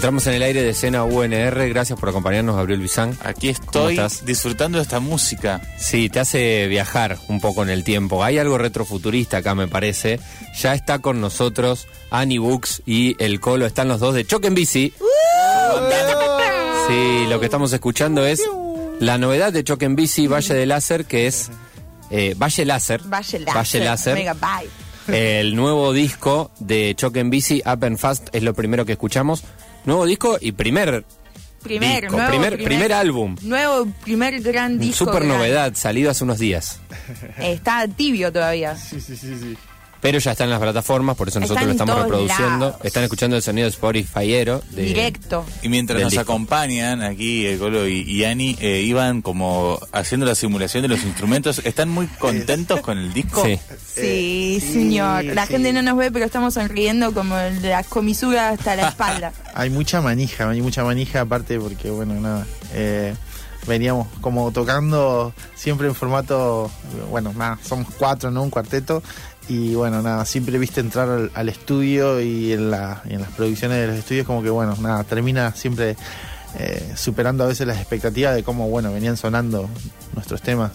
Entramos en el aire de escena UNR. Gracias por acompañarnos, Gabriel Bizán. Aquí estoy estás? disfrutando de esta música. Sí, te hace viajar un poco en el tiempo. Hay algo retrofuturista acá, me parece. Ya está con nosotros Annie Books y el Colo. Están los dos de Choque en Bici. Sí, lo que estamos escuchando es la novedad de Choque en Bici Valle de Láser, que es eh, Valle Láser. Valle Láser. Valle Láser. Omega Bye. El nuevo disco de Choque en Bici, Up and Fast, es lo primero que escuchamos. Nuevo disco y primer Primer, disco, nuevo, primer, primer álbum. Nuevo, primer gran disco. Super gran- novedad, salido hace unos días. Está tibio todavía. Sí, sí, sí, sí. Pero ya está en las plataformas, por eso nosotros Está lo estamos reproduciendo. lados. Están escuchando el sonido de Spotifyero. De, Directo. Y mientras nos disco. acompañan aquí, el Colo y, y Ani, eh, iban como haciendo la simulación de los instrumentos. ¿Están muy contentos con el disco? Sí. Sí, sí, señor. La sí. gente no nos ve, pero estamos sonriendo como de la comisura hasta la espalda. Hay mucha manija, hay mucha manija aparte porque, bueno, nada, eh, veníamos como tocando siempre en formato, bueno, nada, somos cuatro, ¿no? Un cuarteto. Y bueno, nada, siempre viste entrar al, al estudio y en, la, y en las producciones de los estudios como que, bueno, nada, termina siempre eh, superando a veces las expectativas de cómo, bueno, venían sonando nuestros temas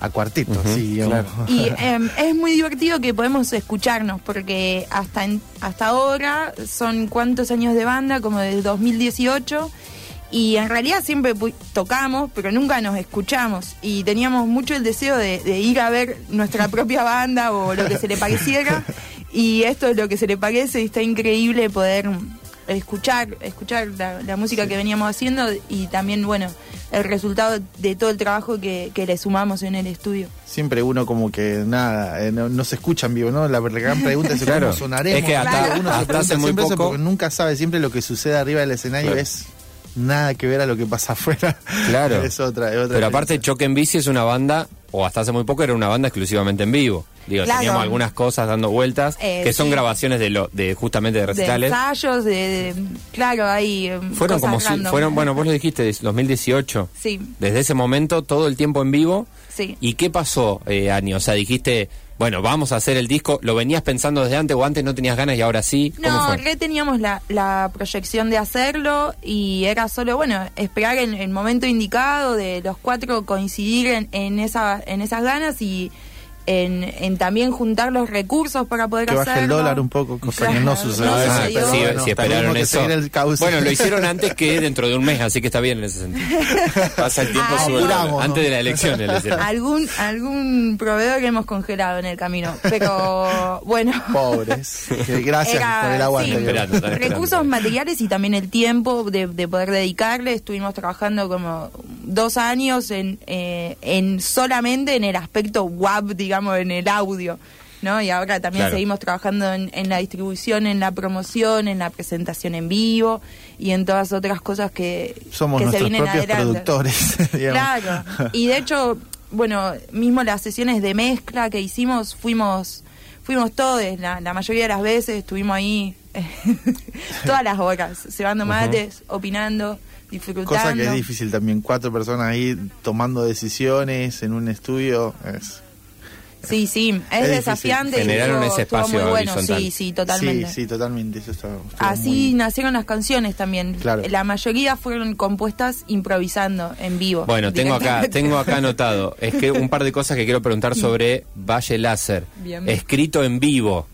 a cuarteto, Ujú, así, digamos. Y em, es muy divertido que podemos escucharnos, porque hasta, en- hasta ahora son cuántos años de banda, como desde 2018, y en realidad siempre tocamos, pero nunca nos escuchamos, y teníamos mucho el deseo de, de ir a ver nuestra propia banda o lo que se le pareciera, y esto es lo que se le parece, y está increíble poder escuchar escuchar la, la música que veníamos haciendo y también bueno el resultado de todo el trabajo que, que le sumamos en el estudio Siempre uno como que nada, eh, no, no se escucha en vivo, ¿no? La, gran pregunta es Claro. cómo sonaremos. Es que hasta- Uno se hasta hace muy poco- porque nunca sabe, siempre lo que sucede arriba del escenario Claro. es nada que ver a lo que pasa afuera. Claro. es otra, es otra Pero aparte. Choque en Bici es una banda, o hasta hace muy poco era una banda exclusivamente en vivo. Digo, Claro. teníamos algunas cosas dando vueltas, Eh, que son sí. grabaciones de lo de justamente de de recitales. ensayos, de, de- claro, hay em, Fueron como si, fueron, bueno, vos lo dijiste, de 2018. Sí, Desde ese momento, todo el tiempo en vivo. sí. ¿Y qué pasó, eh, Ani? O sea, dijiste, bueno, vamos a hacer el disco. ¿Lo venías pensando desde antes o antes no tenías ganas y ahora sí? ¿Cómo No, fue? re teníamos la, la proyección de hacerlo y era solo, bueno, esperar el, el momento indicado de los cuatro coincidir en, en, esa, en esas ganas y en, en también juntar los recursos para poder que hacerlo. baje el dólar un poco, cosa que no sucedió. no Ah, sucedió. sí, Bueno, sí, esperaron eso. el. Bueno, lo hicieron antes que dentro de un mes, así que está bien en ese sentido. Pasa el tiempo Ay, dólar. Antes de la elección. Algún, algún proveedor que hemos congelado en el camino, pero bueno. Pobres. Gracias Era- por el aguante. sí. Esperando, recursos materiales y también el tiempo de, de poder dedicarle. Estuvimos trabajando como dos años en, eh, en solamente en el aspecto WAP, digamos, en el audio. ¿no? Y ahora también Claro. seguimos trabajando en, en la distribución, en la promoción, en la presentación en vivo y en todas otras cosas que, Somos que se vienen propios adelante. productores. digamos. Claro. Y de hecho, bueno, mismo las sesiones de mezcla que hicimos, fuimos fuimos todos, la, la mayoría de las veces estuvimos ahí todas las horas, cebando mates, opinando, disfrutando. Cosa que es difícil también. Cuatro personas ahí tomando decisiones en un estudio. Es, Sí, sí, es, desafiante. Generaron ese espacio muy bueno, horizontal. sí, sí, totalmente. Sí, sí, totalmente. Eso está, estuvo Así muy- nacieron las canciones también. Claro. La mayoría fueron compuestas improvisando en vivo. Bueno, tengo acá, tengo acá anotado. Es que un par de cosas que quiero preguntar sobre Valle Láser. Bien. Escrito en vivo.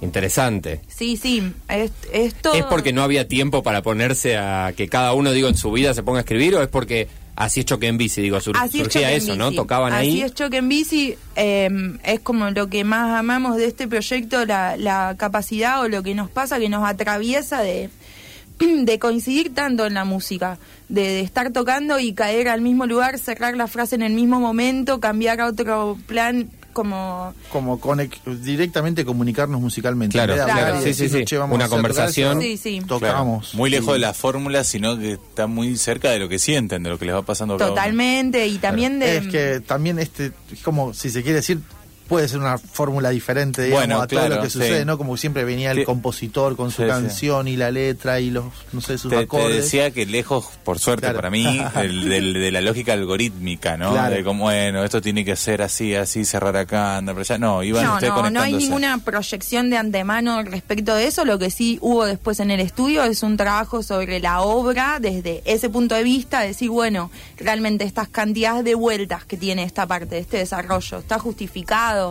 Interesante. Sí, sí, es, es todo. ¿Es porque no había tiempo para ponerse a que cada uno, digo, en su vida se ponga a escribir o es porque así es choque en bici? Digo, sur- Así surgía eso, ¿no? Tocaban Así ahí. es Choque en Bici. eh, es como lo que más amamos de este proyecto, la, la capacidad o lo que nos pasa, que nos atraviesa de, de coincidir tanto en la música, de, de estar tocando y caer al mismo lugar, cerrar la frase en el mismo momento, cambiar a otro plan, como... como conec- directamente comunicarnos musicalmente. Claro, En vez de hablar claro. y Sí, sí, sí. "Che, vamos Una tocar conversación. eso", Sí, sí. Claro, Tocamos. muy lejos de la fórmula, sino que está muy cerca de lo que sienten, de lo que les va pasando a cada uno. Totalmente, y también de... Es que también este, es como si se quiere decir, puede ser una fórmula diferente, digamos, Bueno, a todo claro, lo que sí. sucede, ¿no? Como siempre venía el Sí. compositor con su Sí, sí. canción y la letra y los, no sé, sus Te, te acordes. decía que lejos, por suerte Claro. para mí, el- del- de la lógica algorítmica, ¿no? Claro. De como, bueno, esto tiene que ser así, así, cerrar acá, andar por allá. No, iban no, ustedes no, no hay ninguna proyección de antemano respecto de eso. Lo que sí hubo después en el estudio es un trabajo sobre la obra desde ese punto de vista, decir, bueno, realmente estas cantidades de vueltas que tiene esta parte de este desarrollo, ¿está justificado?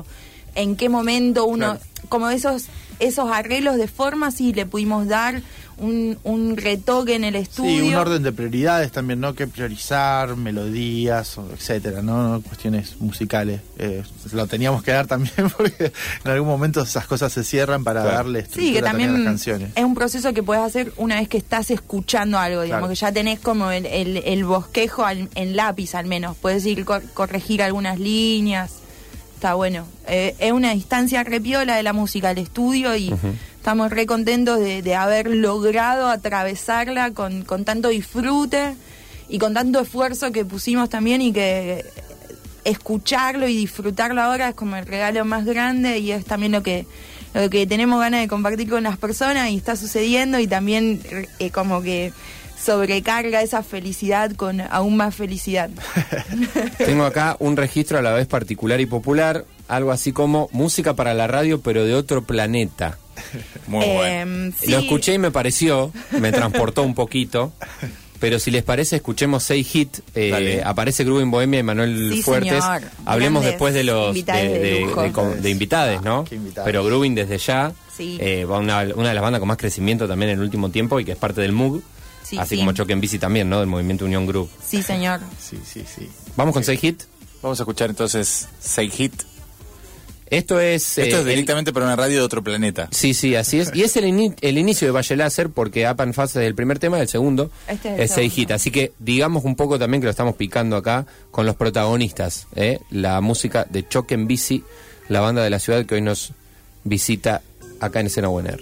¿En qué momento uno, Claro. como esos, esos arreglos de forma, sí le pudimos dar un, un retoque en el estudio? Sí, un orden de prioridades también, ¿no? Que priorizar, melodías, etcétera, ¿no? Cuestiones musicales. Eh, lo teníamos que dar también porque en algún momento esas cosas se cierran para Claro. darle estructura Sí, que a las también canciones. es un proceso que puedes hacer una vez que estás escuchando algo, digamos, Claro. que ya tenés como el, el, el bosquejo al- en lápiz al menos, puedes ir cor- corregir algunas líneas, está bueno. Eh, es una distancia repiola de la música, el estudio, y estamos re contentos de, de haber logrado atravesarla con, con tanto disfrute y con tanto esfuerzo que pusimos también y que escucharlo y disfrutarlo ahora es como el regalo más grande y es también lo que lo que tenemos ganas de compartir con las personas y está sucediendo y también eh, como que sobrecarga esa felicidad con aún más felicidad. Tengo acá un registro a la vez particular y popular, algo así como música para la radio, pero de otro planeta. Muy Em, bueno. sí. Lo escuché y me pareció, me transportó un poquito. Pero si les parece, escuchemos seis hit. Eh, aparece Groovin Bohemia y Manuel Sí, Fuertes. señor. Hablemos Grandes después de los invitados de de, lujo. de- de- de invitades, ¿no? Ah. Pero Groovin desde ya. Sí. eh, va una, una de las bandas con más crecimiento también en el último tiempo y que es parte del MUG. Sí, así sí. como Choque en Bici también, ¿no? Del movimiento Unión Groove. Sí, señor. Sí, sí, sí. Vamos con seis hit. Vamos a escuchar entonces Say Hit. Esto es. Esto eh, es directamente para una radio de otro planeta. Sí, sí, así es. Y es el, ini- el inicio de Valle Láser porque Apan Fase es el primer tema el segundo Este es segundo. Hit. Así que digamos un poco también que lo estamos picando acá con los protagonistas. ¿eh? La música de Choque en Bici, la banda de la ciudad que hoy nos visita acá en Escena UNR.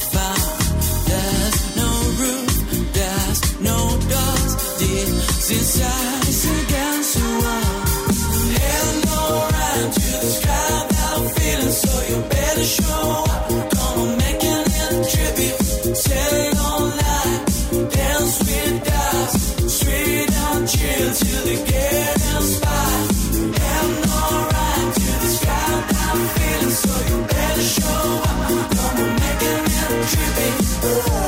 Yeah.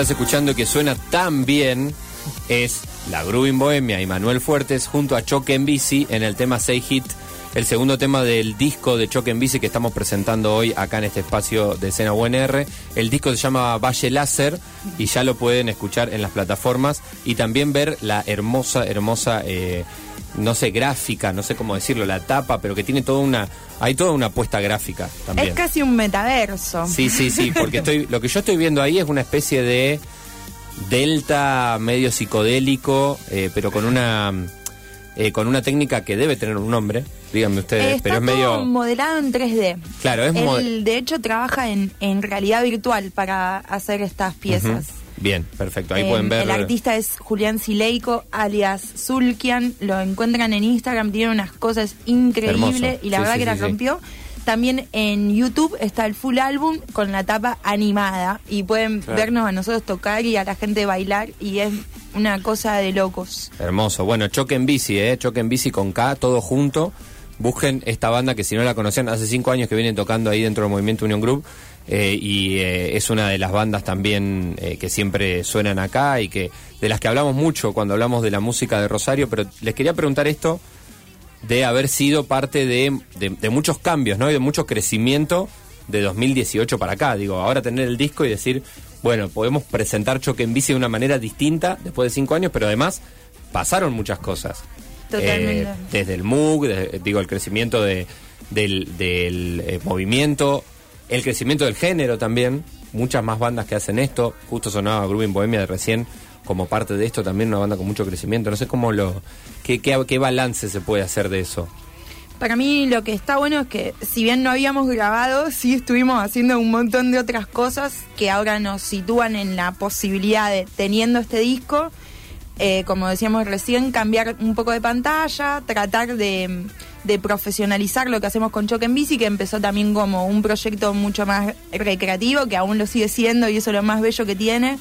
Estás escuchando que suena tan bien es la Grubin Bohemia y Manuel Fuertes junto a Choque en Bici en el tema Say Hit, el segundo tema del disco de Choque en Bici que estamos presentando hoy acá en este espacio de escena UNR. El disco se llama Valle Láser y ya lo pueden escuchar en las plataformas y también ver la hermosa, hermosa, eh, no sé, gráfica, no sé cómo decirlo, la tapa, pero que tiene toda una, hay toda una apuesta gráfica también. Es casi un metaverso. Sí, sí, sí, porque estoy, lo que yo estoy viendo ahí es una especie de delta medio psicodélico, eh, pero con una eh, con una técnica que debe tener un nombre, díganme ustedes, Está pero es todo medio modelado en 3D. Claro, es Él, de hecho, trabaja en, en realidad virtual para hacer estas piezas. bien, perfecto. Ahí Eh, pueden ver El artista es Julián Sileico, alias Zulkian. Lo encuentran en Instagram, tiene unas cosas increíbles Hermoso. y la Sí, verdad sí, que la sí, sí. rompió. También en YouTube está el full álbum con la tapa animada y pueden Claro. vernos a nosotros tocar y a la gente bailar y es una cosa de locos. Hermoso. Bueno, Choque en Bici, ¿eh? Choque en Bici con K, todo junto. Busquen esta banda que si no la conocían, hace cinco años que vienen tocando ahí dentro del Movimiento Union Group. eh, y eh, es una de las bandas también eh, que siempre suenan acá y que de las que hablamos mucho cuando hablamos de la música de Rosario. Pero les quería preguntar esto de haber sido parte de, de- de muchos cambios, ¿no? Y de mucho crecimiento de 2018 para acá. Digo, ahora tener el disco y decir, bueno, podemos presentar Choque en Bici de una manera distinta después de cinco años, pero además pasaron muchas cosas. Totalmente. Eh, desde el MOOC, de- digo, el crecimiento de, del, del, eh, movimiento, el crecimiento del género también. Muchas más bandas que hacen esto. Justo sonaba Groovin Bohemia de recién como parte de esto también una banda con mucho crecimiento. No sé cómo lo... ¿Qué, qué, qué balance se puede hacer de eso? Para mí lo que está bueno es que si bien no habíamos grabado, sí estuvimos haciendo un montón de otras cosas que ahora nos sitúan en la posibilidad de, teniendo este disco, eh, como decíamos recién, cambiar un poco de pantalla, tratar de, de profesionalizar lo que hacemos con Choque en Bici, que empezó también como un proyecto mucho más recreativo, que aún lo sigue siendo y eso es lo más bello que tiene.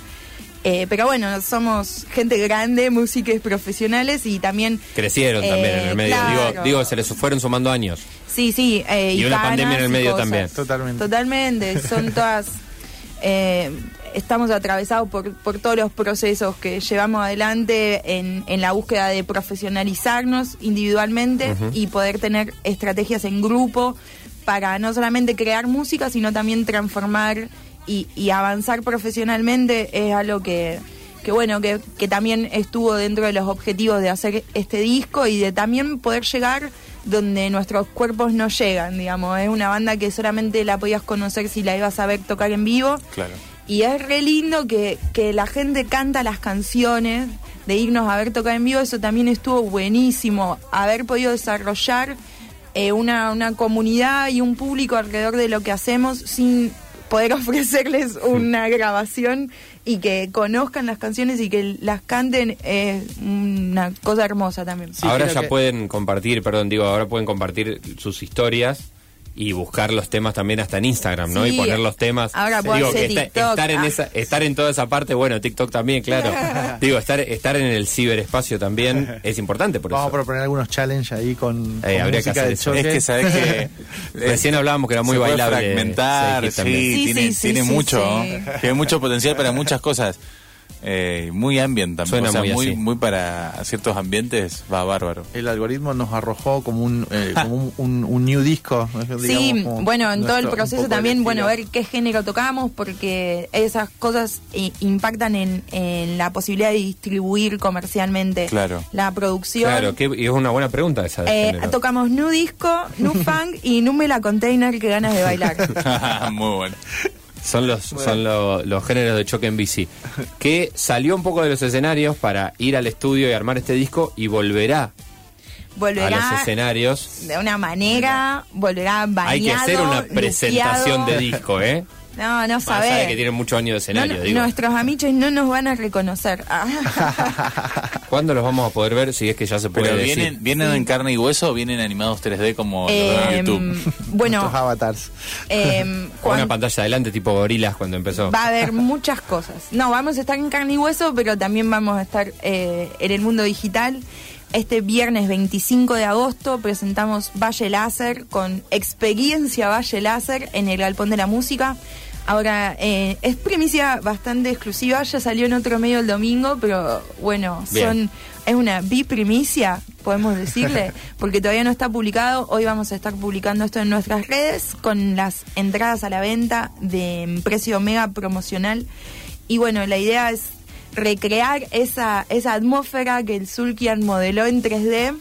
Eh, pero bueno, somos gente grande, músicos profesionales y también... Crecieron también en Eh, el medio. claro. Digo, digo, se les fueron sumando años. Sí, sí. eh, Y una ganas pandemia en el y medio cosas. también. Totalmente. Totalmente. Son todas. eh, estamos atravesados por, por todos los procesos que llevamos adelante en, en la búsqueda de profesionalizarnos individualmente y poder tener estrategias en grupo para no solamente crear música, sino también transformar y, y avanzar profesionalmente es algo que, que bueno, que, que también estuvo dentro de los objetivos de hacer este disco y de también poder llegar donde nuestros cuerpos no llegan, digamos. Es una banda que solamente la podías conocer si la ibas a ver tocar en vivo. Claro. Y es re lindo que, que la gente canta las canciones de irnos a ver tocar en vivo, eso también estuvo buenísimo, haber podido desarrollar eh, una, una comunidad y un público alrededor de lo que hacemos sin poder ofrecerles una grabación y que conozcan las canciones y que las canten es una cosa hermosa también. Sí, ahora ya que- pueden compartir, perdón, digo, ahora pueden compartir sus historias y buscar los temas también hasta en Instagram, ¿no? Sí, y poner los temas. ahora puedo digo, hacer que está- TikTok, estar en ah. esa, estar en toda esa parte, bueno, TikTok también, claro. digo, estar estar en el ciberespacio también es importante por Vamos a eso. proponer algunos challenges ahí con, Eh, con habría que hacer de eso. Es que sabes que Recién hablábamos que era muy se puede bailable. fragmentar, sí, sí, tiene, sí, sí, tiene sí, mucho, sí. tiene mucho potencial para muchas cosas. Eh, muy ambient también, Suena o sea, muy muy, así. muy para ciertos ambientes va bárbaro. El algoritmo nos arrojó como un, eh, como un, un- un new disco. digamos, Sí, bueno, en todo el proceso también, bueno, ver qué género tocamos, porque esas cosas eh, impactan en, en la posibilidad de distribuir comercialmente Claro. la producción. Claro, que y es una buena pregunta esa de Eh, tocamos nu disco, nu funk y nu mela container que ganas de bailar. muy bueno. Son los son lo- los géneros de choque en bici. Que salió un poco de los escenarios para ir al estudio y armar este disco y volverá a Volverá los escenarios. de una manera, volverá bañado, Hay que hacer una presentación luqueado. de disco, ¿eh? No, no sabés. que tienen muchos años de escenario, no, digo. nuestros amichos no nos van a reconocer. ¿Cuándo los vamos a poder ver si es que ya se puede Pero decir? vienen, vienen en carne y hueso o vienen animados 3D como los de Em, YouTube. bueno, Nuestros avatars. em, Con una pantalla adelante tipo gorilas cuando empezó. va a haber muchas cosas. No, vamos a estar en carne y hueso, pero también vamos a estar eh, en el mundo digital. Este viernes 25 de agosto presentamos Valle Láser con experiencia Valle Láser en el Galpón de la Música. Ahora, eh, es primicia bastante exclusiva, ya salió en otro medio el domingo, pero bueno, Bien. son es una biprimicia, podemos decirle, porque todavía no está publicado. Hoy vamos a estar publicando esto en nuestras redes con las entradas a la venta de precio mega promocional. Y bueno, la idea es recrear esa, esa atmósfera que el Sulkian modeló en 3D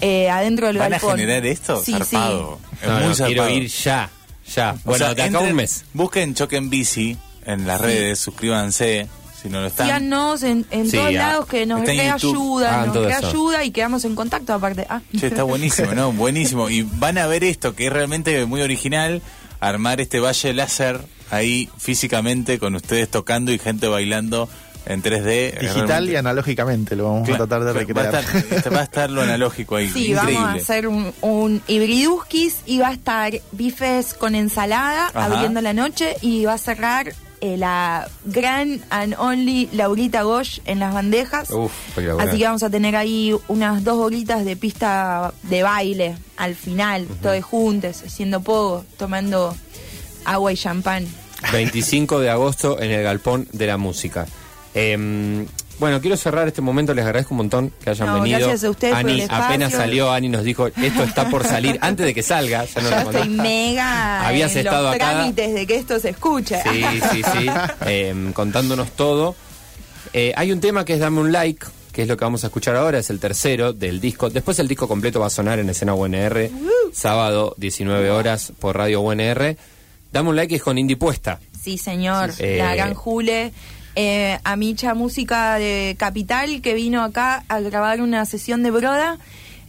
eh, adentro del ¿Van a galpón. generar esto? Sí, zarpado. Es No, muy no, quiero zarpado. ir ya, ya. O Bueno, sea, de acá un mes. Busquen Choque en Bici en las redes, suscríbanse si no lo están. Síganos en, en Sí, todos ah, lados que nos está en YouTube. reayuda, Hagan nos todo eso. reayuda y quedamos en contacto aparte. Ah. Che, está buenísimo, ¿no? Buenísimo. Y van a ver esto, que es realmente muy original, armar este valle láser ahí físicamente con ustedes tocando y gente bailando en 3D. Digital Realmente- y analógicamente lo vamos a tratar de Va a, recrear. estar, este, va a estar lo analógico ahí. Sí, increíble. vamos a hacer un, un hibriduskis y va a estar bifes con ensalada Ajá. abriendo la noche y va a cerrar eh, la gran and only Laurita Gosh en las bandejas. Uf. Así que vamos a tener ahí unas dos horitas de pista de baile al final, todos juntos, haciendo pogo, tomando agua y champán. 25 de agosto en el Galpón de la Música. Em, bueno, quiero cerrar este momento, les agradezco un montón que hayan No, venido. gracias a ustedes por Ani el apenas salió, Ani nos dijo, esto está por salir, antes de que salga, ya no Yo lo estoy mega Habías en estado los acá. trámites de que esto se escuche. Sí, sí, sí, em, contándonos todo. Eh, hay un tema que es Dame un like, que es lo que vamos a escuchar ahora, es el tercero del disco. Después el disco completo va a sonar en escena UNR, sábado 19 horas por Radio UNR. Dame un like es con Indie Puesta. Sí, señor. Sí, sí. La Eh, gran Jule. Eh, Amicha Música de Capital, que vino acá a grabar una sesión de broda.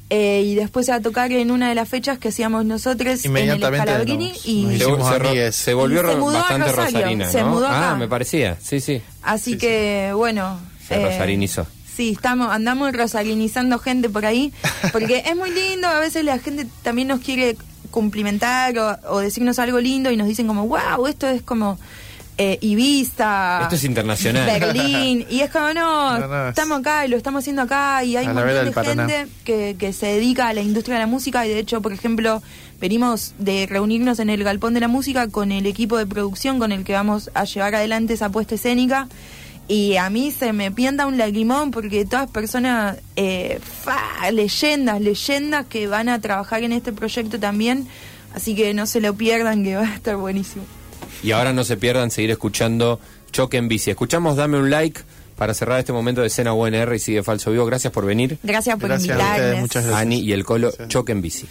eh, y después a tocar en una de las fechas que hacíamos nosotros en el Inmediatamente Scalabrini. y Se, se ro- amigues. se volvió Y se mudó a bastante Rosario, rosarina, se mudó ah, acá. me parecía, sí, sí. así que, bueno. Se rosarinizó. Sí, estamos, andamos rosarinizando gente por ahí, porque es muy lindo, a veces la gente también nos quiere cumplimentar o, o decirnos algo lindo y nos dicen como, wow, esto es como eh, Ibiza, Esto es internacional. Berlín, y es como, no, No, no, es- estamos acá y lo estamos haciendo acá y hay un montón de Paraná. gente que, que se dedica a la industria de la música y de hecho, por ejemplo, venimos de reunirnos en el Galpón de la Música con el equipo de producción con el que vamos a llevar adelante esa puesta escénica y a mí se me pienta un lagrimón porque todas personas, eh, fa, leyendas, leyendas que van a trabajar en este proyecto también, así que no se lo pierdan que va a estar buenísimo. Y ahora no se pierdan seguir escuchando Choque en Bici. Escuchamos Dame un like para cerrar este momento de escena UNR y sigue falso vivo. Gracias por venir. Gracias por Gracias a ustedes, invitarnos. muchas gracias. Ani y el Colo Gracias. Choque en Bici.